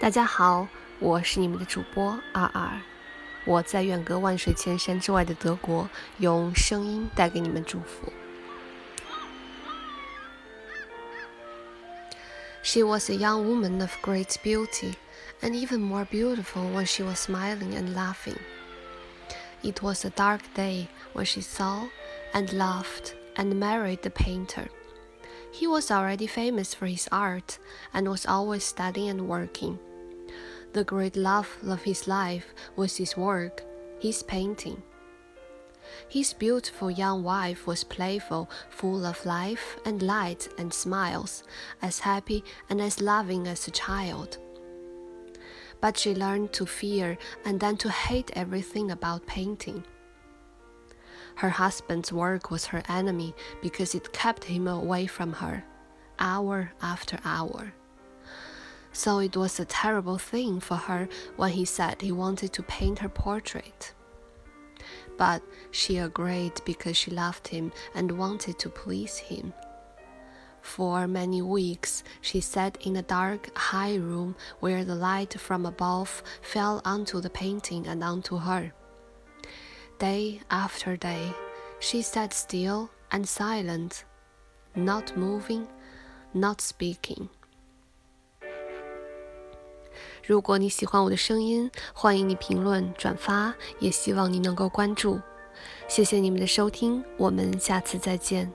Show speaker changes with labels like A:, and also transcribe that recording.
A: 大家好，我是你们的主播二二，我在远隔万水千山之外的德国，用声音带给你们祝福。She was a young woman of great beauty, and even more beautiful when she was smiling and laughing. It was a dark day when she saw and loved and married the painter. He was already famous for his art and was always studying and working. The great love of his life was his work, his painting. His beautiful young wife was playful, full of life and light and smiles, as happy and as loving as a child. But she learned to fear and then to hate everything about painting. Her husband's work was her enemy because it kept him away from her, hour after hour. So it was a terrible thing for her when he said he wanted to paint her portrait. But she agreed because she loved him and wanted to please him. For many weeks, she sat in a dark, high room where the light from above fell onto the painting and onto her. Day after day, she sat still and silent, not moving, not speaking. 如果你喜欢我的声音，欢迎你评论、转发，也希望你能够关注。谢谢你们的收听，我们下次再见。